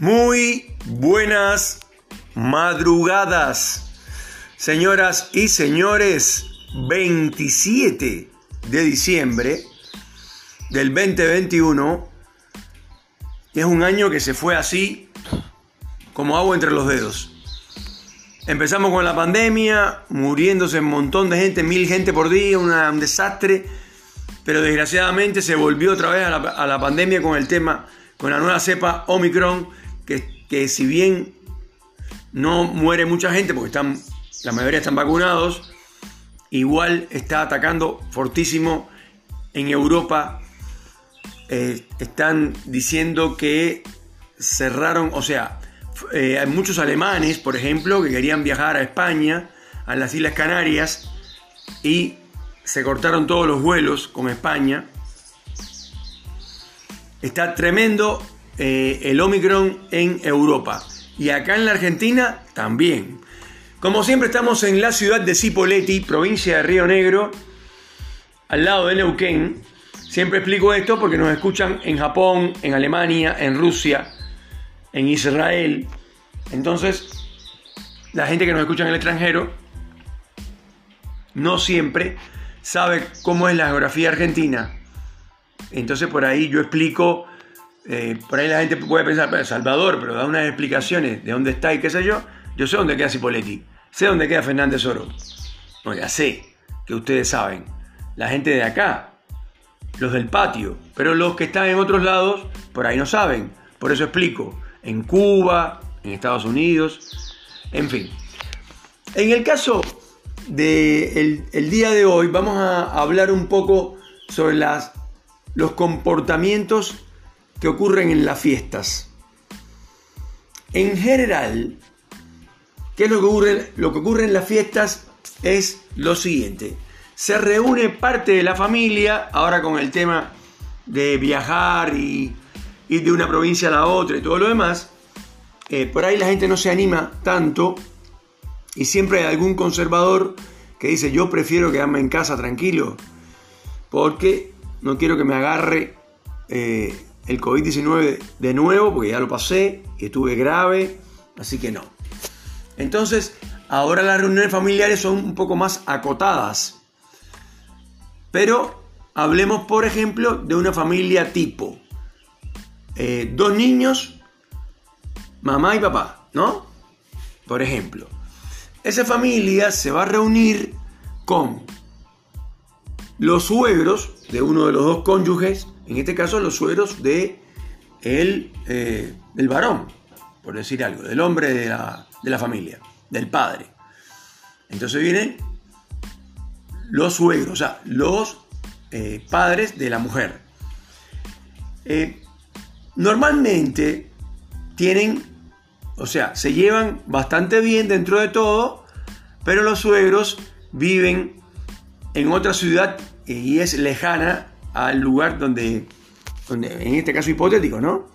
Muy buenas madrugadas, señoras y señores. 27 de diciembre del 2021 es un año que se fue así como agua entre los dedos. Empezamos con la pandemia, muriéndose un montón de gente, mil gente por día, un desastre, pero desgraciadamente se volvió otra vez a la, a la pandemia con el tema, con la nueva cepa Omicron que, si bien no muere mucha gente, porque están, la mayoría están vacunados, igual está atacando fortísimo en Europa. Eh, están diciendo que cerraron, o sea, eh, hay muchos alemanes, por ejemplo, que querían viajar a España, a las Islas Canarias, y se cortaron todos los vuelos con España. Está tremendo eh, el Omicron en Europa. Y acá en la Argentina también. Como siempre estamos en la ciudad de Cipolletti, provincia de Río Negro, al lado de Neuquén. Siempre explico esto porque nos escuchan en Japón, en Alemania, en Rusia, en Israel. Entonces, la gente que nos escucha en el extranjero no siempre sabe cómo es la geografía argentina. Entonces por ahí yo explico eh, por ahí la gente puede pensar, Salvador, pero da unas explicaciones de dónde está y qué sé yo. Yo sé dónde queda Cipoletti, sé dónde queda Fernández Oro. No, ya sé que ustedes saben. La gente de acá, los del patio, pero los que están en otros lados, por ahí no saben. Por eso explico. En Cuba, en Estados Unidos, en fin. En el caso del el día de hoy, vamos a hablar un poco sobre las, los comportamientos que ocurren en las fiestas. En general, ¿qué es lo que ocurre? Lo que ocurre en las fiestas es lo siguiente. Se reúne parte de la familia, ahora con el tema de viajar y ir de una provincia a la otra y todo lo demás. Eh, por ahí la gente no se anima tanto y siempre hay algún conservador que dice yo prefiero quedarme en casa tranquilo porque no quiero que me agarre eh, el COVID-19 de nuevo, porque ya lo pasé y estuve grave, así que no. Entonces, ahora las reuniones familiares son un poco más acotadas. Pero hablemos, por ejemplo, de una familia tipo. Eh, dos niños, mamá y papá, ¿no? Por ejemplo. Esa familia se va a reunir con los suegros de uno de los dos cónyuges, en este caso los suegros de el, eh, del varón, por decir algo, del hombre de la, familia, del padre. Entonces vienen los suegros, o sea, los eh, padres de la mujer. Eh, normalmente tienen, o sea, se llevan bastante bien dentro de todo, pero los suegros viven en otra ciudad y es lejana al lugar donde, en este caso hipotético, ¿no?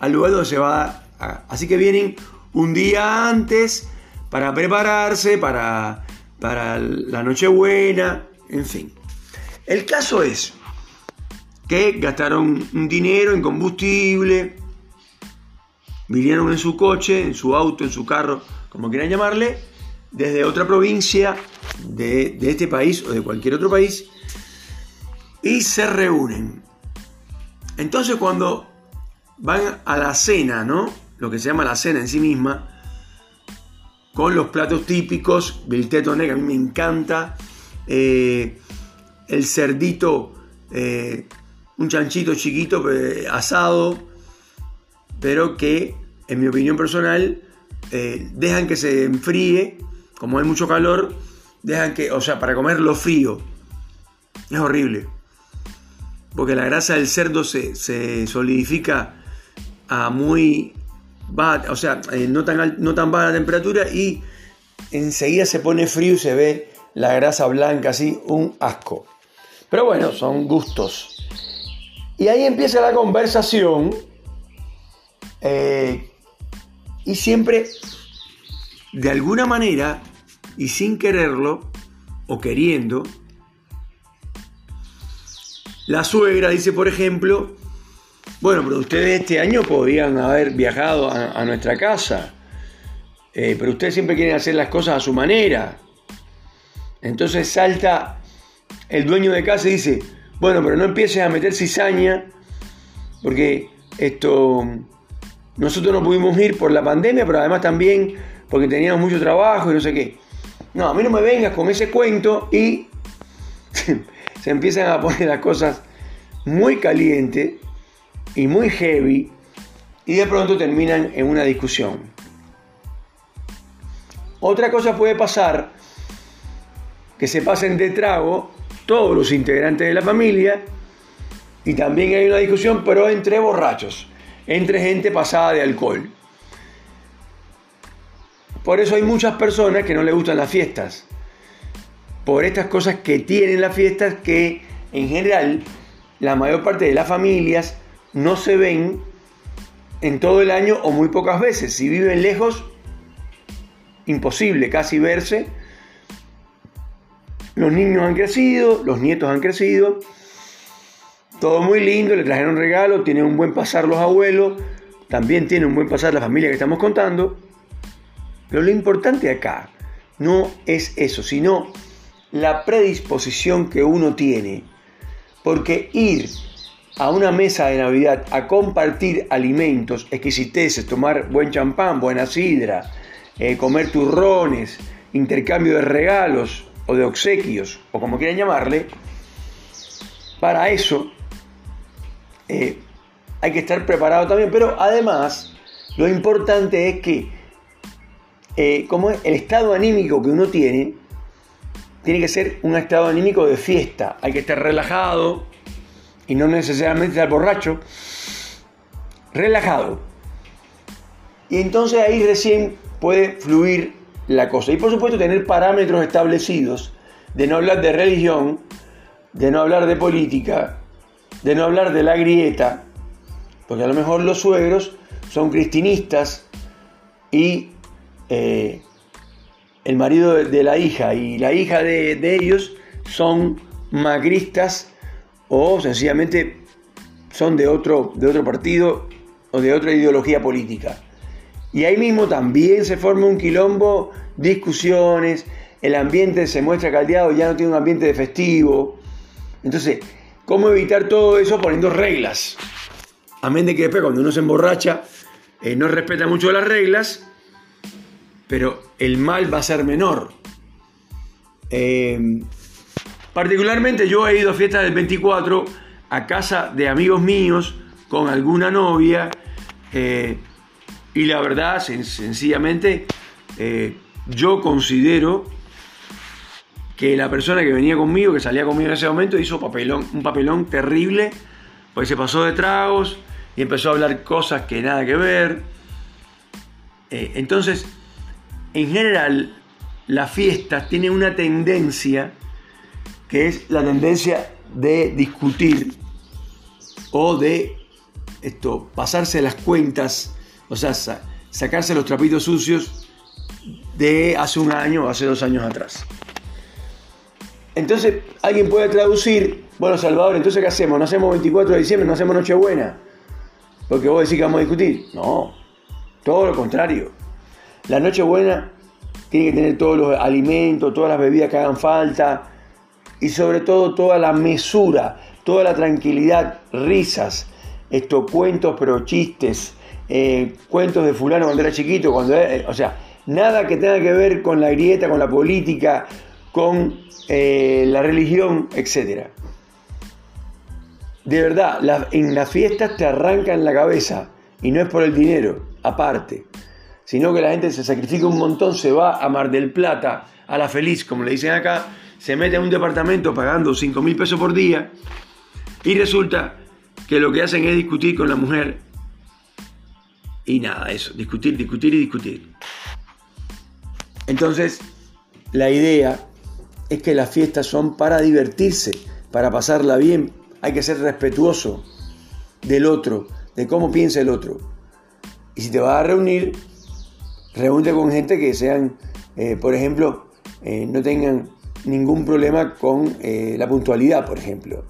Al lugar donde se va Así que vienen un día antes para prepararse, para, para la Nochebuena, en fin. El caso es que gastaron un dinero en combustible, vinieron en su coche, en su auto, en su carro, como quieran llamarle, desde otra provincia de, este país o de cualquier otro país y se reúnen. Entonces cuando van a la cena, ¿no? Lo que se llama la cena en sí misma, con los platos típicos, bilteto negro, a mí me encanta, eh, el cerdito, eh, un chanchito chiquito asado, pero que, en mi opinión personal, eh, dejan que se enfríe como hay mucho calor, dejan que, o sea, para comerlo frío, es horrible. Porque la grasa del cerdo se, solidifica a muy baja, o sea, eh, no, tan, no tan baja temperatura y enseguida se pone frío y se ve la grasa blanca, así, un asco. Pero bueno, son gustos. Y ahí empieza la conversación. Eh, y siempre de alguna manera y sin quererlo o queriendo, la suegra dice, por ejemplo, bueno, pero ustedes este año podían haber viajado a, nuestra casa, eh, pero ustedes siempre quieren hacer las cosas a su manera. Entonces salta el dueño de casa y dice, bueno, pero no empieces a meter cizaña, porque esto, nosotros no pudimos ir por la pandemia, pero además también porque teníamos mucho trabajo y no sé qué. No, a mí no me vengas con ese cuento y se empiezan a poner las cosas muy calientes y muy heavy y de pronto terminan en una discusión. Otra cosa puede pasar, que se pasen de trago todos los integrantes de la familia y también hay una discusión, pero entre borrachos, entre gente pasada de alcohol. Por eso hay muchas personas que no les gustan las fiestas. Por estas cosas que tienen las fiestas que en general la mayor parte de las familias no se ven en todo el año o muy pocas veces. Si viven lejos, imposible casi verse. Los niños han crecido, los nietos han crecido. Todo muy lindo, le trajeron regalo, tienen un buen pasar los abuelos, también tiene un buen pasar la familia que estamos contando. Pero lo importante acá no es eso, sino la predisposición que uno tiene. Porque ir a una mesa de Navidad a compartir alimentos, exquisiteces, tomar buen champán, buena sidra, eh, comer turrones, intercambio de regalos o de obsequios, o como quieran llamarle, para eso eh, hay que estar preparado también. Pero además, lo importante es que eh, como el estado anímico que uno tiene, tiene que ser un estado anímico de fiesta. Hay que estar relajado, y no necesariamente estar borracho, relajado. Y entonces ahí recién puede fluir la cosa. Y por supuesto tener parámetros establecidos de no hablar de religión, de no hablar de política, de no hablar de la grieta, porque a lo mejor los suegros son cristinistas y eh, el marido de, la hija y la hija de, ellos son magristas o sencillamente son de otro, de otro partido o de otra ideología política. Y ahí mismo también se forma un quilombo, discusiones, el ambiente se muestra caldeado, ya no tiene un ambiente de festivo. Entonces, ¿cómo evitar todo eso poniendo reglas? Amén de que después cuando uno se emborracha eh, no respeta mucho las reglas, pero el mal va a ser menor. Eh, Particularmente yo he ido a fiestas del 24 a casa de amigos míos con alguna novia eh, y la verdad, sencillamente, eh, yo considero que la persona que venía conmigo, que salía conmigo en ese momento, hizo papelón, un papelón terrible, porque se pasó de tragos y empezó a hablar cosas que nada que ver. Eh, entonces, en general, las fiestas tienen una tendencia que es la tendencia de discutir o de esto, pasarse las cuentas, o sea, sacarse los trapitos sucios de hace un año o hace dos años atrás. Entonces, alguien puede traducir, bueno, Salvador, entonces ¿qué hacemos? ¿No hacemos 24 de diciembre? ¿No hacemos Nochebuena? Porque vos decís que vamos a discutir. No, todo lo contrario. La Nochebuena tiene que tener todos los alimentos, todas las bebidas que hagan falta, y sobre todo toda la mesura, toda la tranquilidad, risas, estos cuentos pero chistes, eh, cuentos de fulano cuando era chiquito, cuando eh, o sea, nada que tenga que ver con la grieta, con la política, con eh, la religión, etc. De verdad, en las fiestas te arrancan la cabeza y no es por el dinero, aparte, sino que la gente se sacrifica un montón, se va a Mar del Plata, a la feliz, como le dicen acá, se mete en un departamento pagando 5 mil pesos por día y resulta que lo que hacen es discutir con la mujer y nada, eso, discutir, discutir y discutir. Entonces, la idea es que las fiestas son para divertirse, para pasarla bien. Hay que ser respetuoso del otro, de cómo piensa el otro. Y si te vas a reunir, reúnete con gente que sean, eh, por ejemplo, eh, no tengan ningún problema con eh, la puntualidad, por ejemplo.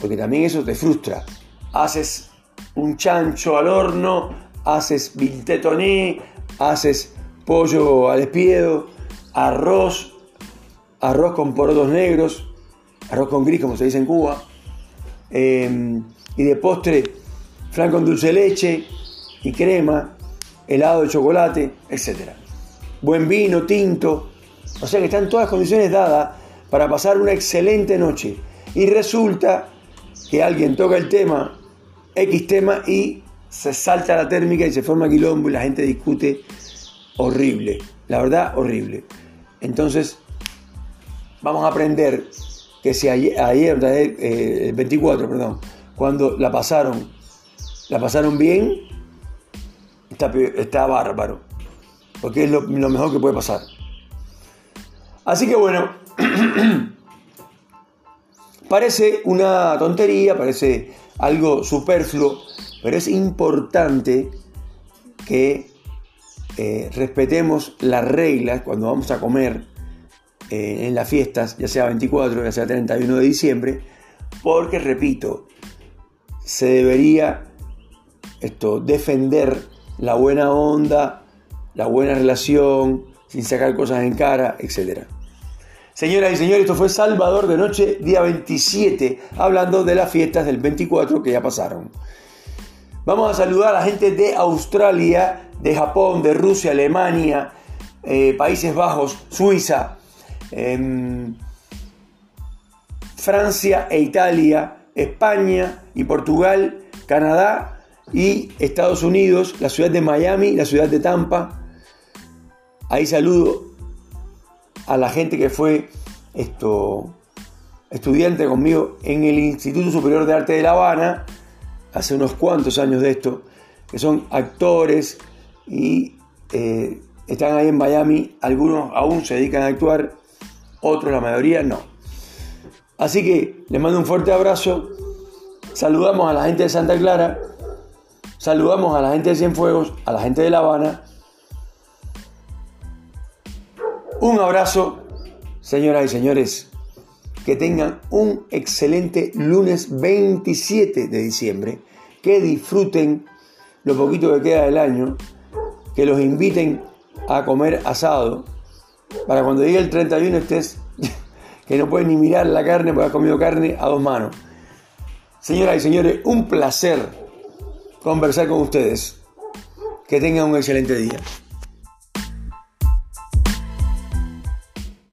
Porque también eso te frustra. Haces un chancho al horno, haces viltetoné, haces pollo al espiedo, arroz, arroz con porotos negros, arroz con gris como se dice en Cuba, em, y de postre flan con dulce de leche y crema, helado de chocolate, etc. Buen vino, tinto, o sea que están todas las condiciones dadas para pasar una excelente noche. Y resulta que alguien toca el tema, X tema, y se salta la térmica y se forma quilombo y la gente discute horrible. La verdad, horrible. Entonces, vamos a aprender que si ayer, eh, el 24, perdón, cuando la pasaron, la pasaron bien, está, bárbaro. Porque es lo mejor que puede pasar. Así que bueno, parece una tontería, parece algo superfluo, pero es importante que eh, respetemos las reglas cuando vamos a comer eh, en las fiestas, ya sea 24, ya sea 31 de diciembre, porque repito, se debería esto, defender la buena onda, la buena relación, sin sacar cosas en cara, etc. Señoras y señores, esto fue Salvador de Noche, día 27, hablando de las fiestas del 24 que ya pasaron. Vamos a saludar a la gente de Australia, de Japón, de Rusia, Alemania, eh, Países Bajos, Suiza, em, Francia e Italia, España y Portugal, Canadá y Estados Unidos, la ciudad de Miami, la ciudad de Tampa. Ahí saludo a la gente que fue esto, estudiante conmigo en el Instituto Superior de Arte de La Habana, hace unos cuantos años de esto, que son actores y eh, están ahí en Miami, algunos aún se dedican a actuar, otros, la mayoría, no. Así que les mando un fuerte abrazo, saludamos a la gente de Santa Clara, saludamos a la gente de Cienfuegos, a la gente de La Habana, Un abrazo, señoras y señores. Que tengan un excelente lunes 27 de diciembre. Que disfruten lo poquito que queda del año. Que los inviten a comer asado. Para cuando llegue el 31 estés que no puedes ni mirar la carne porque has comido carne a dos manos. Señoras y señores, un placer conversar con ustedes. Que tengan un excelente día.